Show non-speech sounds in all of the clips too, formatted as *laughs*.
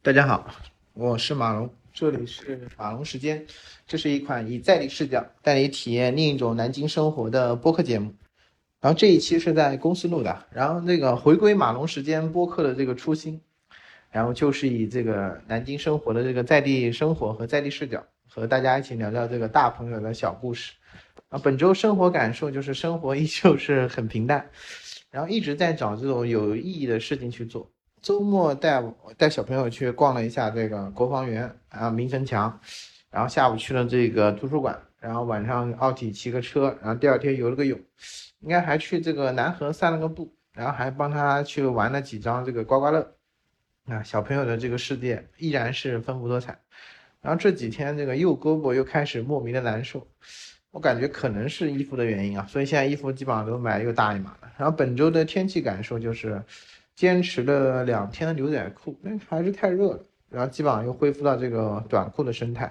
大家好，我是马龙，这里是马龙时间。这是一款以在地视角带你体验另一种南京生活的播客节目。然后这一期是在公司录的，然后那个回归马龙时间播客的这个初心，然后就是以这个南京生活的这个在地生活和在地视角，和大家一起聊聊这个大朋友的小故事。啊，本周生活感受就是生活依旧是很平淡，然后一直在找这种有意义的事情去做。周末带带小朋友去逛了一下这个国防园啊，明城墙，然后下午去了这个图书馆，然后晚上奥体骑个车，然后第二天游了个泳，应该还去这个南河散了个步，然后还帮他去玩了几张这个刮刮乐，啊，小朋友的这个世界依然是丰富多彩。然后这几天这个右胳膊又开始莫名的难受，我感觉可能是衣服的原因啊，所以现在衣服基本上都买又大一码了。然后本周的天气感受就是。坚持了两天的牛仔裤，那还是太热了，然后基本上又恢复到这个短裤的生态。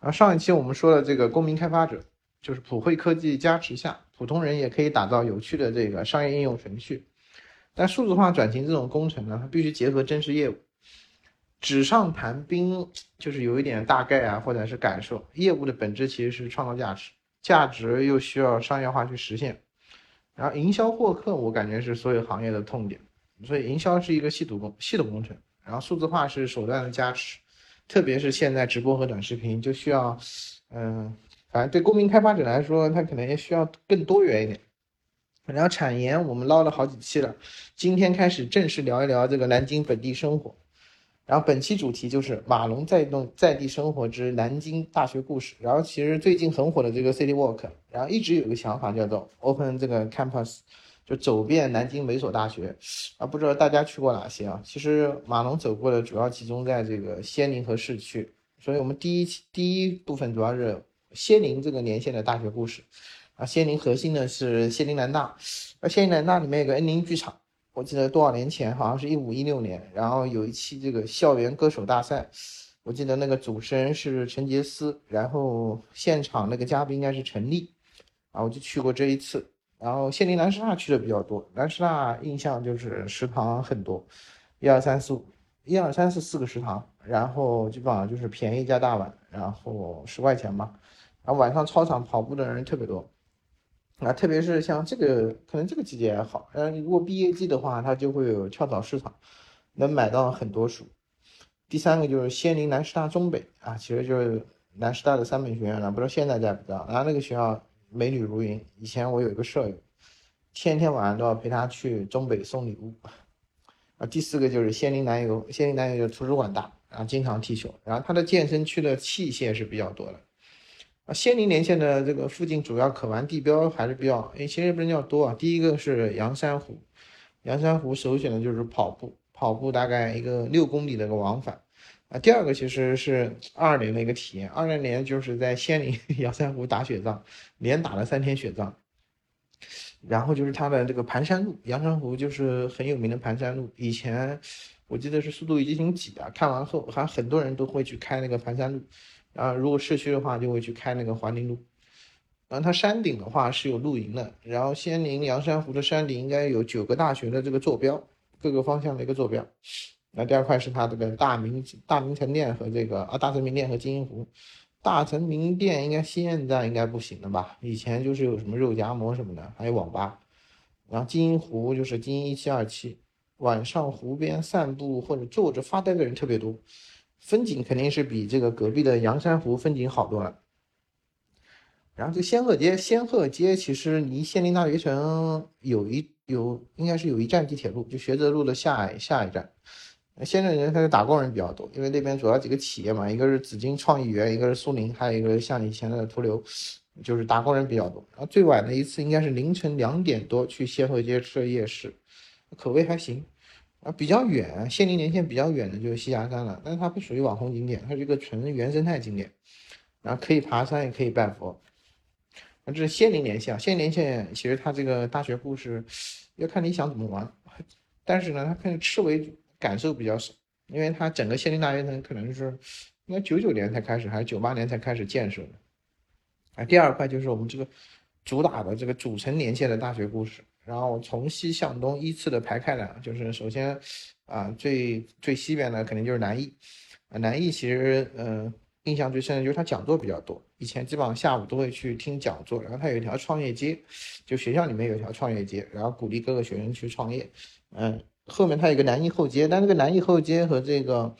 然后上一期我们说的这个公民开发者，就是普惠科技加持下，普通人也可以打造有趣的这个商业应用程序。但数字化转型这种工程呢，它必须结合真实业务。纸上谈兵就是有一点大概啊，或者是感受。业务的本质其实是创造价值，价值又需要商业化去实现。然后营销获客，我感觉是所有行业的痛点。所以营销是一个系统工系统工程，然后数字化是手段的加持，特别是现在直播和短视频就需要，嗯，反正对公民开发者来说，他可能也需要更多元一点。然后产研我们捞了好几期了，今天开始正式聊一聊这个南京本地生活。然后本期主题就是马龙在动在地生活之南京大学故事。然后其实最近很火的这个 City Walk，然后一直有个想法叫做 Open 这个 Campus。就走遍南京每所大学，啊，不知道大家去过哪些啊？其实马龙走过的主要集中在这个仙林和市区，所以我们第一第一部分主要是仙林这个年限的大学故事，啊，仙林核心呢是仙林南大，而仙林南大里面有个恩宁剧场，我记得多少年前好像是一五一六年，然后有一期这个校园歌手大赛，我记得那个主持人是陈杰思，然后现场那个嘉宾应该是陈粒，啊，我就去过这一次。然后仙林南师大去的比较多，南师大印象就是食堂很多，一二三四五，一二三四四个食堂，然后基本上就是便宜加大碗，然后十块钱吧。然后晚上操场跑步的人特别多，啊，特别是像这个可能这个季节还好，嗯，如果毕业季的话，它就会有跳蚤市场，能买到很多书。第三个就是仙林南师大中北啊，其实就是南师大的三本学院了，不知道现在在不在。然后那个学校。美女如云。以前我有一个舍友，天天晚上都要陪她去中北送礼物。啊，第四个就是仙林南有，仙林南有图书馆大，然后经常踢球。然后它的健身区的器械是比较多的。啊，仙林连线的这个附近主要可玩地标还是比较，哎，其实不是较多啊。第一个是阳山湖，阳山湖首选的就是跑步，跑步大概一个六公里的个往返。啊，第二个其实是二年的一个体验。二零年就是在仙林 *laughs* 阳山湖打雪仗，连打了三天雪仗。然后就是它的这个盘山路，阳山湖就是很有名的盘山路。以前我记得是《速度与激情》几啊，看完后还很多人都会去开那个盘山路。然后如果市区的话，就会去开那个环林路。然后它山顶的话是有露营的。然后仙林阳山湖的山顶应该有九个大学的这个坐标，各个方向的一个坐标。那第二块是它这个大明大明城店和这个啊大成名店和金银湖，大成名店应该现在应该不行了吧？以前就是有什么肉夹馍什么的，还有网吧。然后金银湖就是金银一七二七，晚上湖边散步或者坐着发呆的人特别多，风景肯定是比这个隔壁的阳山湖风景好多了。然后这仙鹤街，仙鹤街其实离仙林大学城有一有应该是有一站地铁路，就学泽路的下下一站。现在人他是打工人比较多，因为那边主要几个企业嘛，一个是紫金创意园，一个是苏宁，还有一个像以前的途流，就是打工人比较多。然后最晚的一次应该是凌晨两点多去仙鹤街吃夜市，口味还行。啊，比较远，仙林连线比较远的就是栖霞山了，但是它不属于网红景点，它是一个纯原生态景点，然后可以爬山也可以拜佛。那这是仙林连线，仙林连线其实它这个大学故事要看你想怎么玩，但是呢，它可以吃为主。感受比较少，因为它整个仙林大学城可能是应该九九年才开始，还是九八年才开始建设的。啊，第二块就是我们这个主打的这个主城连线的大学故事，然后从西向东依次的排开来，就是首先啊最最西边的肯定就是南艺，南艺其实嗯印象最深的就是他讲座比较多，以前基本上下午都会去听讲座，然后它有一条创业街，就学校里面有一条创业街，然后鼓励各个学生去创业，嗯后面它有个南艺后街，但这个南艺后街和这个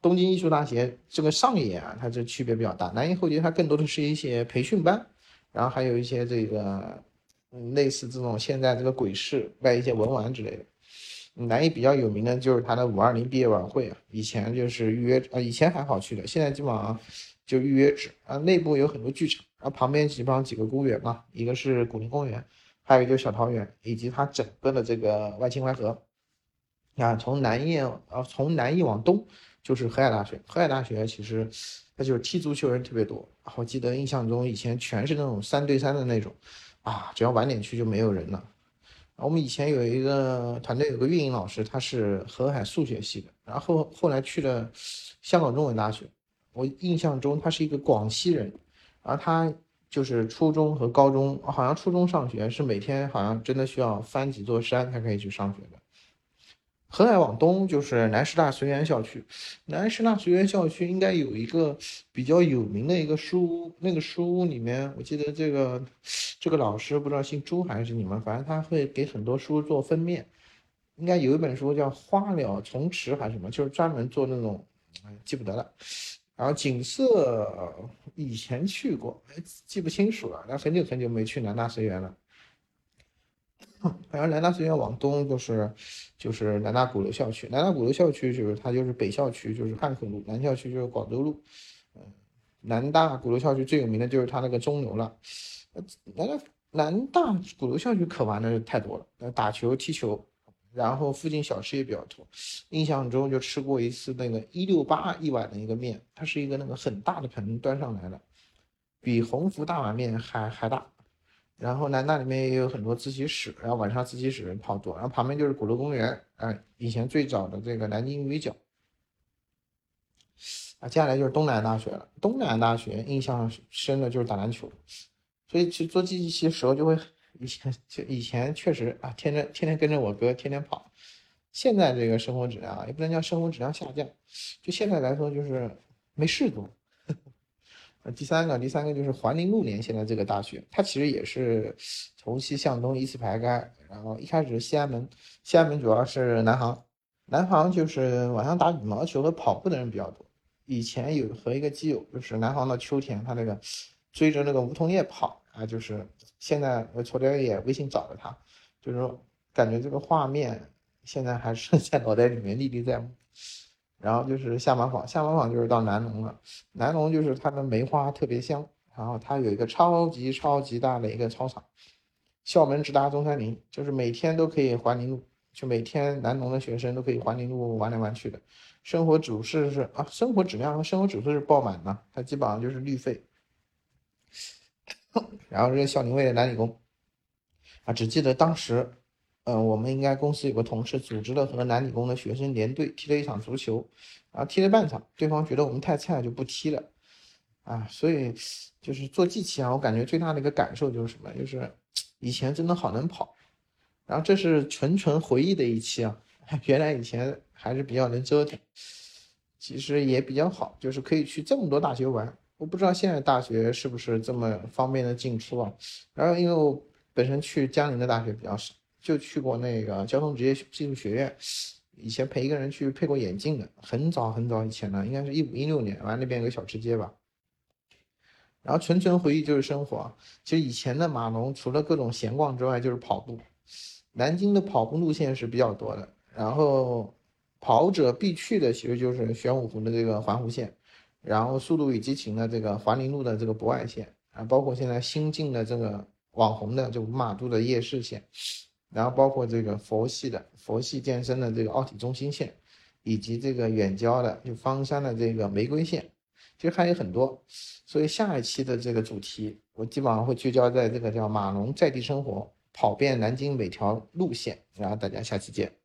东京艺术大学这个上野啊，它这区别比较大，南艺后街它更多的是一些培训班，然后还有一些这个。类似这种现在这个鬼市卖一些文玩之类的。南艺比较有名的就是它的五二零毕业晚会啊，以前就是预约啊，以前还好去的，现在基本上就预约制啊。内部有很多剧场，然后旁边基本上几个公园嘛，一个是古林公园，还有一个就是小桃园，以及它整个的这个外清淮河。啊，从南燕啊，从南艺往东就是河海大学，河海大学其实它就是踢足球人特别多，我记得印象中以前全是那种三对三的那种。啊，只要晚点去就没有人了。我们以前有一个团队，有个运营老师，他是河海数学系的，然后后来去了香港中文大学。我印象中他是一个广西人，然后他就是初中和高中，好像初中上学是每天好像真的需要翻几座山才可以去上学的。河海往东就是南师大随园校区，南师大随园校区应该有一个比较有名的一个书屋，那个书屋里面，我记得这个这个老师不知道姓朱还是你们，反正他会给很多书做封面，应该有一本书叫《花鸟虫池》还是什么，就是专门做那种，记不得了。然后景色以前去过，哎，记不清楚了，那很久很久没去南大随园了。*laughs* 然后南大随园往东就是就是南大鼓楼校区，南大鼓楼校区就是它就是北校区就是汉口路，南校区就是广州路。嗯，南大鼓楼校区最有名的就是它那个钟楼了。南大南大鼓楼校区可玩的太多了，打球、踢球，然后附近小吃也比较多。印象中就吃过一次那个一六八一碗的一个面，它是一个那个很大的盆端上来的，比鸿福大碗面还还大。然后南大里面也有很多自习室，然后晚上自习室人跑多，然后旁边就是鼓楼公园，啊，以前最早的这个南京鱼角，啊，接下来就是东南大学了。东南大学印象深的就是打篮球，所以去做机器的时候就会，以前就以前确实啊，天天天天跟着我哥天天跑。现在这个生活质量啊，也不能叫生活质量下降，就现在来说就是没事做。呃，第三个，第三个就是环林路连线的这个大学，它其实也是从西向东依次排开。然后一开始西安门，西安门主要是南航，南航就是晚上打羽毛球和跑步的人比较多。以前有和一个基友，就是南航的秋田，他那个追着那个梧桐叶跑啊，就是现在我昨天也微信找了他，就是说感觉这个画面现在还是 *laughs* 在脑袋里面历历在目。然后就是下马坊，下马坊就是到南龙了。南龙就是它的梅花特别香，然后它有一个超级超级大的一个操场，校门直达中山陵，就是每天都可以环林路，就每天南农的学生都可以环林路玩来玩去的。生活主事是啊，生活质量和生活指数是爆满的，它基本上就是绿肺。*laughs* 然后这个孝宁卫的南理工，啊，只记得当时。嗯，我们应该公司有个同事组织了和南理工的学生连队踢了一场足球，然后踢了半场，对方觉得我们太菜就不踢了，啊，所以就是做机器啊，我感觉最大的一个感受就是什么，就是以前真的好能跑，然后这是纯纯回忆的一期啊，*laughs* 原来以前还是比较能折腾，其实也比较好，就是可以去这么多大学玩，我不知道现在大学是不是这么方便的进出啊，然后因为我本身去江宁的大学比较少。就去过那个交通职业技术学院，以前陪一个人去配过眼镜的，很早很早以前了，应该是一五一六年，完那边有个小吃街吧。然后纯纯回忆就是生活，其实以前的马龙除了各种闲逛之外，就是跑步。南京的跑步路线是比较多的，然后跑者必去的其实就是玄武湖的这个环湖线，然后速度与激情的这个环林路的这个博爱线啊，包括现在新进的这个网红的就马渡的夜市线。然后包括这个佛系的佛系健身的这个奥体中心线，以及这个远郊的就方山的这个玫瑰线，其实还有很多。所以下一期的这个主题，我基本上会聚焦在这个叫马龙在地生活，跑遍南京每条路线。然后大家下期见。